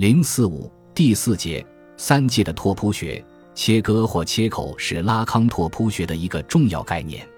零四五第四节三界的拓扑学，切割或切口是拉康拓扑学的一个重要概念。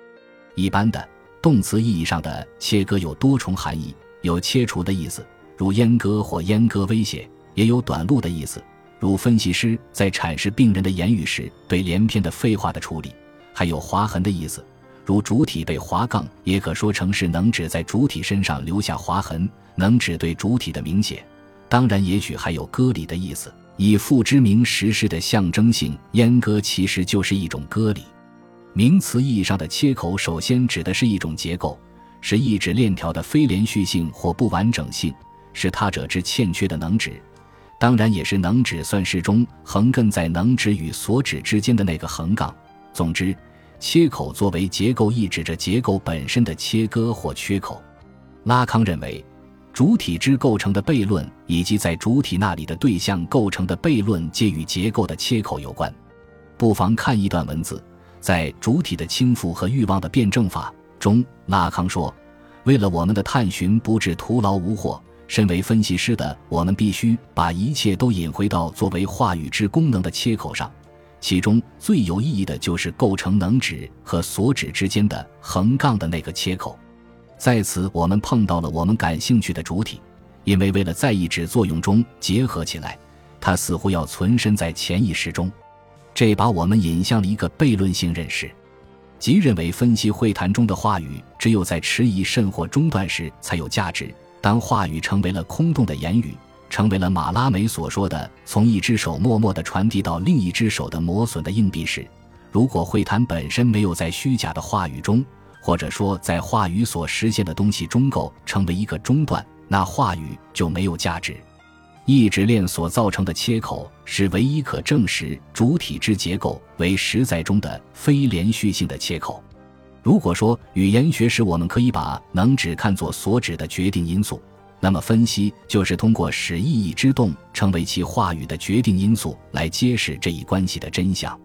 一般的动词意义上的切割有多重含义，有切除的意思，如阉割或阉割威胁；也有短路的意思，如分析师在阐释病人的言语时对连篇的废话的处理；还有划痕的意思，如主体被划杠，也可说成是能指在主体身上留下划痕，能指对主体的明显。当然，也许还有割礼的意思，以父之名实施的象征性阉割，其实就是一种割礼。名词意义上的切口，首先指的是一种结构，是意指链条的非连续性或不完整性，是他者之欠缺的能指。当然，也是能指算式中横亘在能指与所指之间的那个横杠。总之，切口作为结构，意指着结构本身的切割或缺口。拉康认为。主体之构成的悖论，以及在主体那里的对象构成的悖论，皆与结构的切口有关。不妨看一段文字，在《主体的倾覆和欲望的辩证法》中，拉康说：“为了我们的探寻不致徒劳无获，身为分析师的我们必须把一切都引回到作为话语之功能的切口上，其中最有意义的就是构成能指和所指之间的横杠的那个切口。”在此，我们碰到了我们感兴趣的主体，因为为了在意志作用中结合起来，它似乎要存身在潜意识中，这把我们引向了一个悖论性认识，即认为分析会谈中的话语只有在迟疑甚或中断时才有价值。当话语成为了空洞的言语，成为了马拉梅所说的从一只手默默地传递到另一只手的磨损的硬币时，如果会谈本身没有在虚假的话语中。或者说，在话语所实现的东西中构成为一个中断，那话语就没有价值。意志链所造成的切口是唯一可证实主体之结构为实在中的非连续性的切口。如果说语言学时我们可以把能指看作所指的决定因素，那么分析就是通过使意义之动成为其话语的决定因素来揭示这一关系的真相。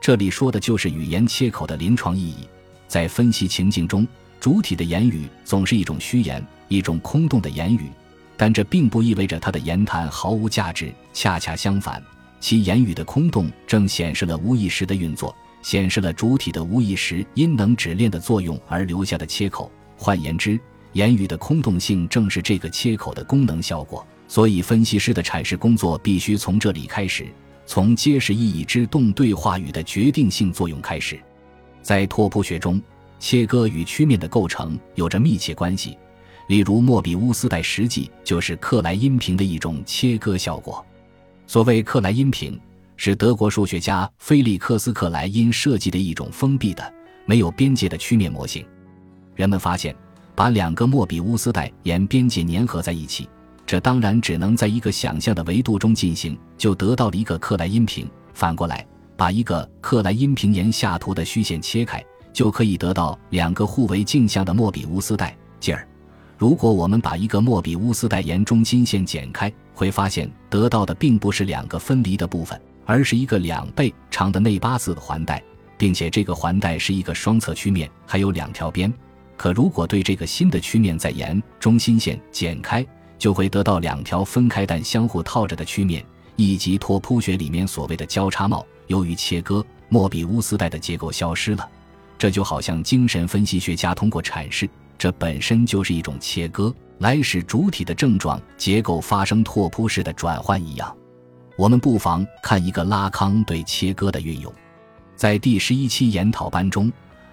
这里说的就是语言切口的临床意义。在分析情境中，主体的言语总是一种虚言，一种空洞的言语，但这并不意味着他的言谈毫无价值。恰恰相反，其言语的空洞正显示了无意识的运作，显示了主体的无意识因能指链的作用而留下的切口。换言之，言语的空洞性正是这个切口的功能效果。所以，分析师的阐释工作必须从这里开始，从揭示意义之动对话语的决定性作用开始。在拓扑学中，切割与曲面的构成有着密切关系。例如，莫比乌斯带实际就是克莱因瓶的一种切割效果。所谓克莱因瓶，是德国数学家菲利克斯·克莱因设计的一种封闭的、没有边界的曲面模型。人们发现，把两个莫比乌斯带沿边界粘合在一起，这当然只能在一个想象的维度中进行，就得到了一个克莱因瓶。反过来。把一个克莱因瓶沿下图的虚线切开，就可以得到两个互为镜像的莫比乌斯带。继而，如果我们把一个莫比乌斯带沿中心线剪开，会发现得到的并不是两个分离的部分，而是一个两倍长的内八字的环带，并且这个环带是一个双侧曲面，还有两条边。可如果对这个新的曲面再沿中心线剪开，就会得到两条分开但相互套着的曲面，以及拓扑学里面所谓的交叉帽。由于切割，莫比乌斯带的结构消失了，这就好像精神分析学家通过阐释这本身就是一种切割，来使主体的症状结构发生拓扑式的转换一样。我们不妨看一个拉康对切割的运用。在第十一期研讨班中，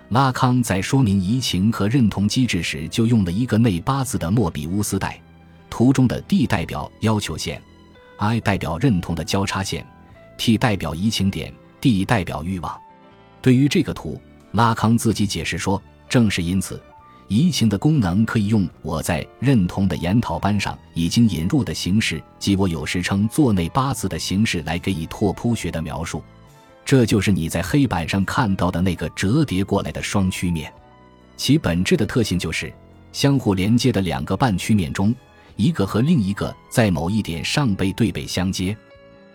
拉康在说明移情和认同机制时，就用了一个内八字的莫比乌斯带，图中的 D 代表要求线，I 代表认同的交叉线。T 代表移情点，D 代表欲望。对于这个图，拉康自己解释说，正是因此，移情的功能可以用我在认同的研讨班上已经引入的形式，即我有时称座内八字的形式来给予拓扑学的描述。这就是你在黑板上看到的那个折叠过来的双曲面，其本质的特性就是相互连接的两个半曲面中，一个和另一个在某一点上背对背相接。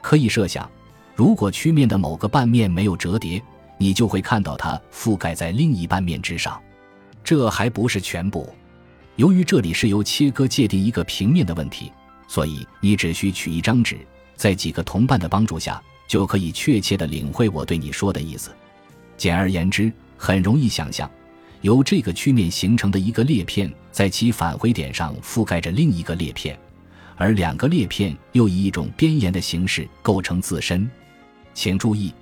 可以设想。如果曲面的某个半面没有折叠，你就会看到它覆盖在另一半面之上。这还不是全部。由于这里是由切割界定一个平面的问题，所以你只需取一张纸，在几个同伴的帮助下，就可以确切地领会我对你说的意思。简而言之，很容易想象，由这个曲面形成的一个裂片，在其返回点上覆盖着另一个裂片，而两个裂片又以一种边沿的形式构成自身。请注意，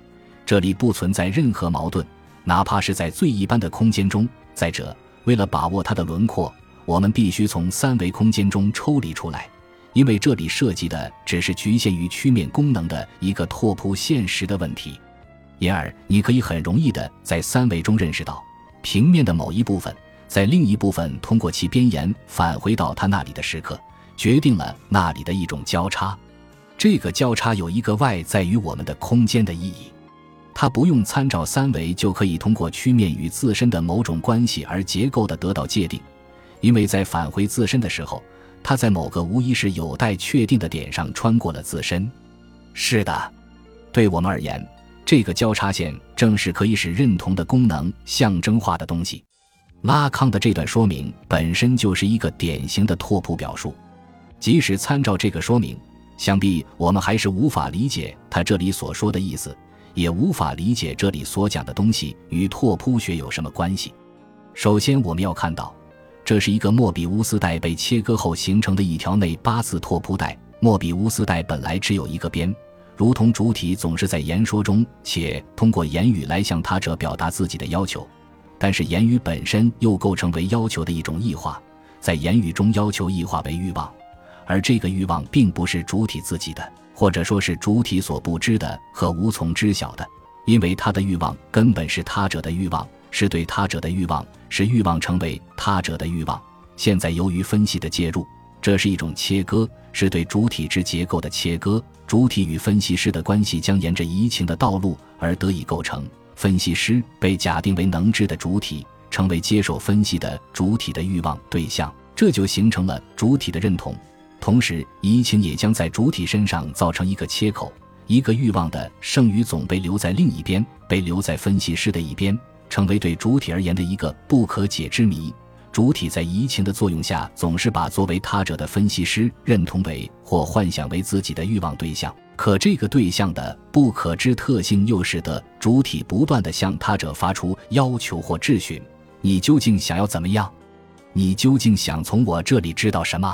这里不存在任何矛盾，哪怕是在最一般的空间中。再者，为了把握它的轮廓，我们必须从三维空间中抽离出来，因为这里涉及的只是局限于曲面功能的一个拓扑现实的问题。因而，你可以很容易的在三维中认识到，平面的某一部分在另一部分通过其边沿返回到它那里的时刻，决定了那里的一种交叉。这个交叉有一个外在于我们的空间的意义。它不用参照三维就可以通过曲面与自身的某种关系而结构的得到界定，因为在返回自身的时候，它在某个无疑是有待确定的点上穿过了自身。是的，对我们而言，这个交叉线正是可以使认同的功能象征化的东西。拉康的这段说明本身就是一个典型的拓扑表述，即使参照这个说明，想必我们还是无法理解他这里所说的意思。也无法理解这里所讲的东西与拓扑学有什么关系。首先，我们要看到，这是一个莫比乌斯带被切割后形成的一条内八字拓扑带。莫比乌斯带本来只有一个边，如同主体总是在言说中且通过言语来向他者表达自己的要求，但是言语本身又构成为要求的一种异化，在言语中要求异化为欲望，而这个欲望并不是主体自己的。或者说是主体所不知的和无从知晓的，因为他的欲望根本是他者的欲望，是对他者的欲望，使欲望成为他者的欲望。现在由于分析的介入，这是一种切割，是对主体之结构的切割。主体与分析师的关系将沿着移情的道路而得以构成。分析师被假定为能知的主体，成为接受分析的主体的欲望对象，这就形成了主体的认同。同时，移情也将在主体身上造成一个切口，一个欲望的剩余总被留在另一边，被留在分析师的一边，成为对主体而言的一个不可解之谜。主体在移情的作用下，总是把作为他者的分析师认同为或幻想为自己的欲望对象。可这个对象的不可知特性，又使得主体不断地向他者发出要求或质询：“你究竟想要怎么样？你究竟想从我这里知道什么？”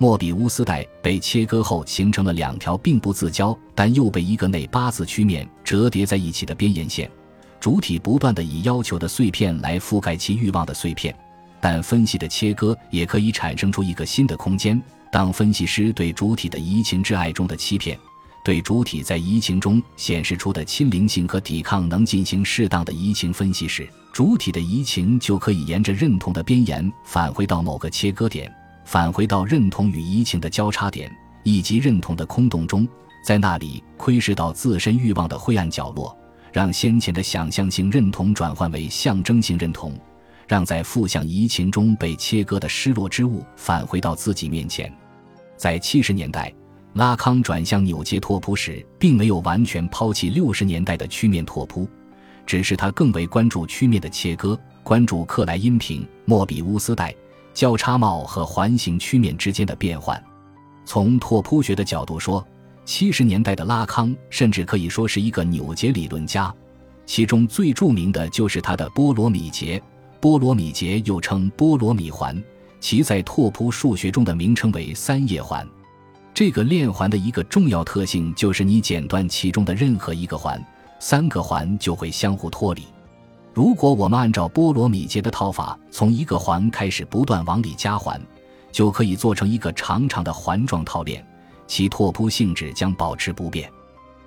莫比乌斯带被切割后，形成了两条并不自交，但又被一个内八字曲面折叠在一起的边沿线。主体不断地以要求的碎片来覆盖其欲望的碎片，但分析的切割也可以产生出一个新的空间。当分析师对主体的移情之爱中的欺骗，对主体在移情中显示出的亲灵性和抵抗能进行适当的移情分析时，主体的移情就可以沿着认同的边沿返回到某个切割点。返回到认同与移情的交叉点，以及认同的空洞中，在那里窥视到自身欲望的灰暗角落，让先前的想象性认同转换为象征性认同，让在负向移情中被切割的失落之物返回到自己面前。在七十年代，拉康转向纽结拓扑时，并没有完全抛弃六十年代的曲面拓扑，只是他更为关注曲面的切割，关注克莱因瓶、莫比乌斯带。交叉帽和环形曲面之间的变换，从拓扑学的角度说，七十年代的拉康甚至可以说是一个扭结理论家，其中最著名的就是他的波罗米结。波罗米结又称波罗米环，其在拓扑数学中的名称为三叶环。这个链环的一个重要特性就是，你剪断其中的任何一个环，三个环就会相互脱离。如果我们按照波罗米节的套法，从一个环开始不断往里加环，就可以做成一个长长的环状套链，其拓扑性质将保持不变。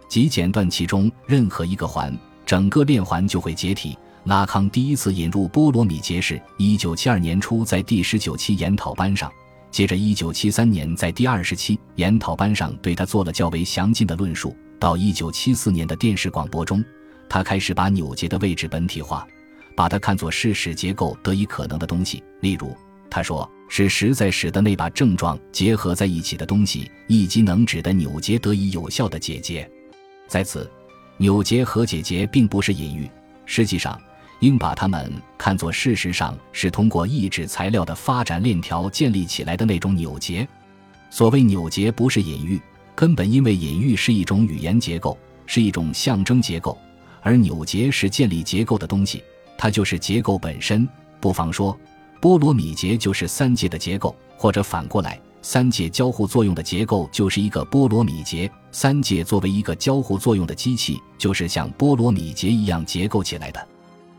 即剪断其中任何一个环，整个链环就会解体。拉康第一次引入波罗米节是一九七二年初在第十九期研讨班上，接着一九七三年在第二十期研讨班上对他做了较为详尽的论述，到一九七四年的电视广播中。他开始把扭结的位置本体化，把它看作是使结构得以可能的东西。例如，他说是实在使得那把症状结合在一起的东西，以及能指的扭结得以有效的解结。在此，扭结和解结并不是隐喻，实际上应把它们看作事实上是通过抑制材料的发展链条建立起来的那种扭结。所谓扭结不是隐喻，根本因为隐喻是一种语言结构，是一种象征结构，而扭结是建立结构的东西，它就是结构本身。不妨说，波罗米结就是三界的结构，或者反过来，三界交互作用的结构就是一个波罗米结。三界作为一个交互作用的机器，就是像波罗米结一样结构起来的。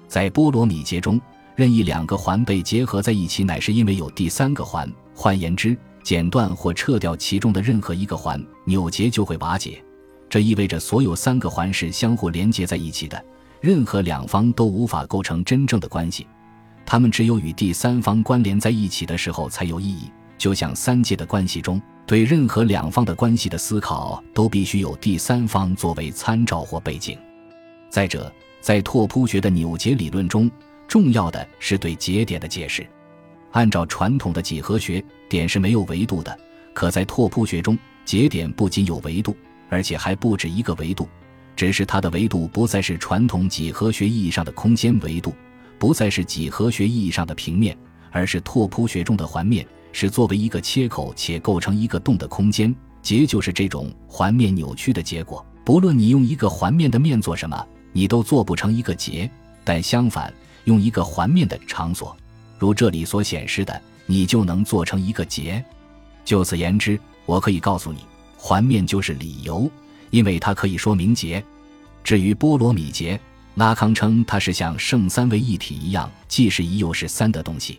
在波罗米结中，任意两个环被结合在一起，乃是因为有第三个环。换言之，剪断或撤掉其中的任何一个环，扭结就会瓦解。这意味着所有三个环是相互连接在一起的，任何两方都无法构成真正的关系。它们只有与第三方关联在一起的时候才有意义。就像三界的关系中，对任何两方的关系的思考都必须有第三方作为参照或背景。再者，在拓扑学的扭结理论中，重要的是对节点的解释。按照传统的几何学，点是没有维度的；可在拓扑学中，节点不仅有维度，而且还不止一个维度。只是它的维度不再是传统几何学意义上的空间维度，不再是几何学意义上的平面，而是拓扑学中的环面，是作为一个切口且构成一个洞的空间。结就是这种环面扭曲的结果。不论你用一个环面的面做什么。你都做不成一个结，但相反，用一个环面的场所，如这里所显示的，你就能做成一个结。就此言之，我可以告诉你，环面就是理由，因为它可以说明结。至于波罗米结，拉康称它是像圣三位一体一样，既是一又是三的东西。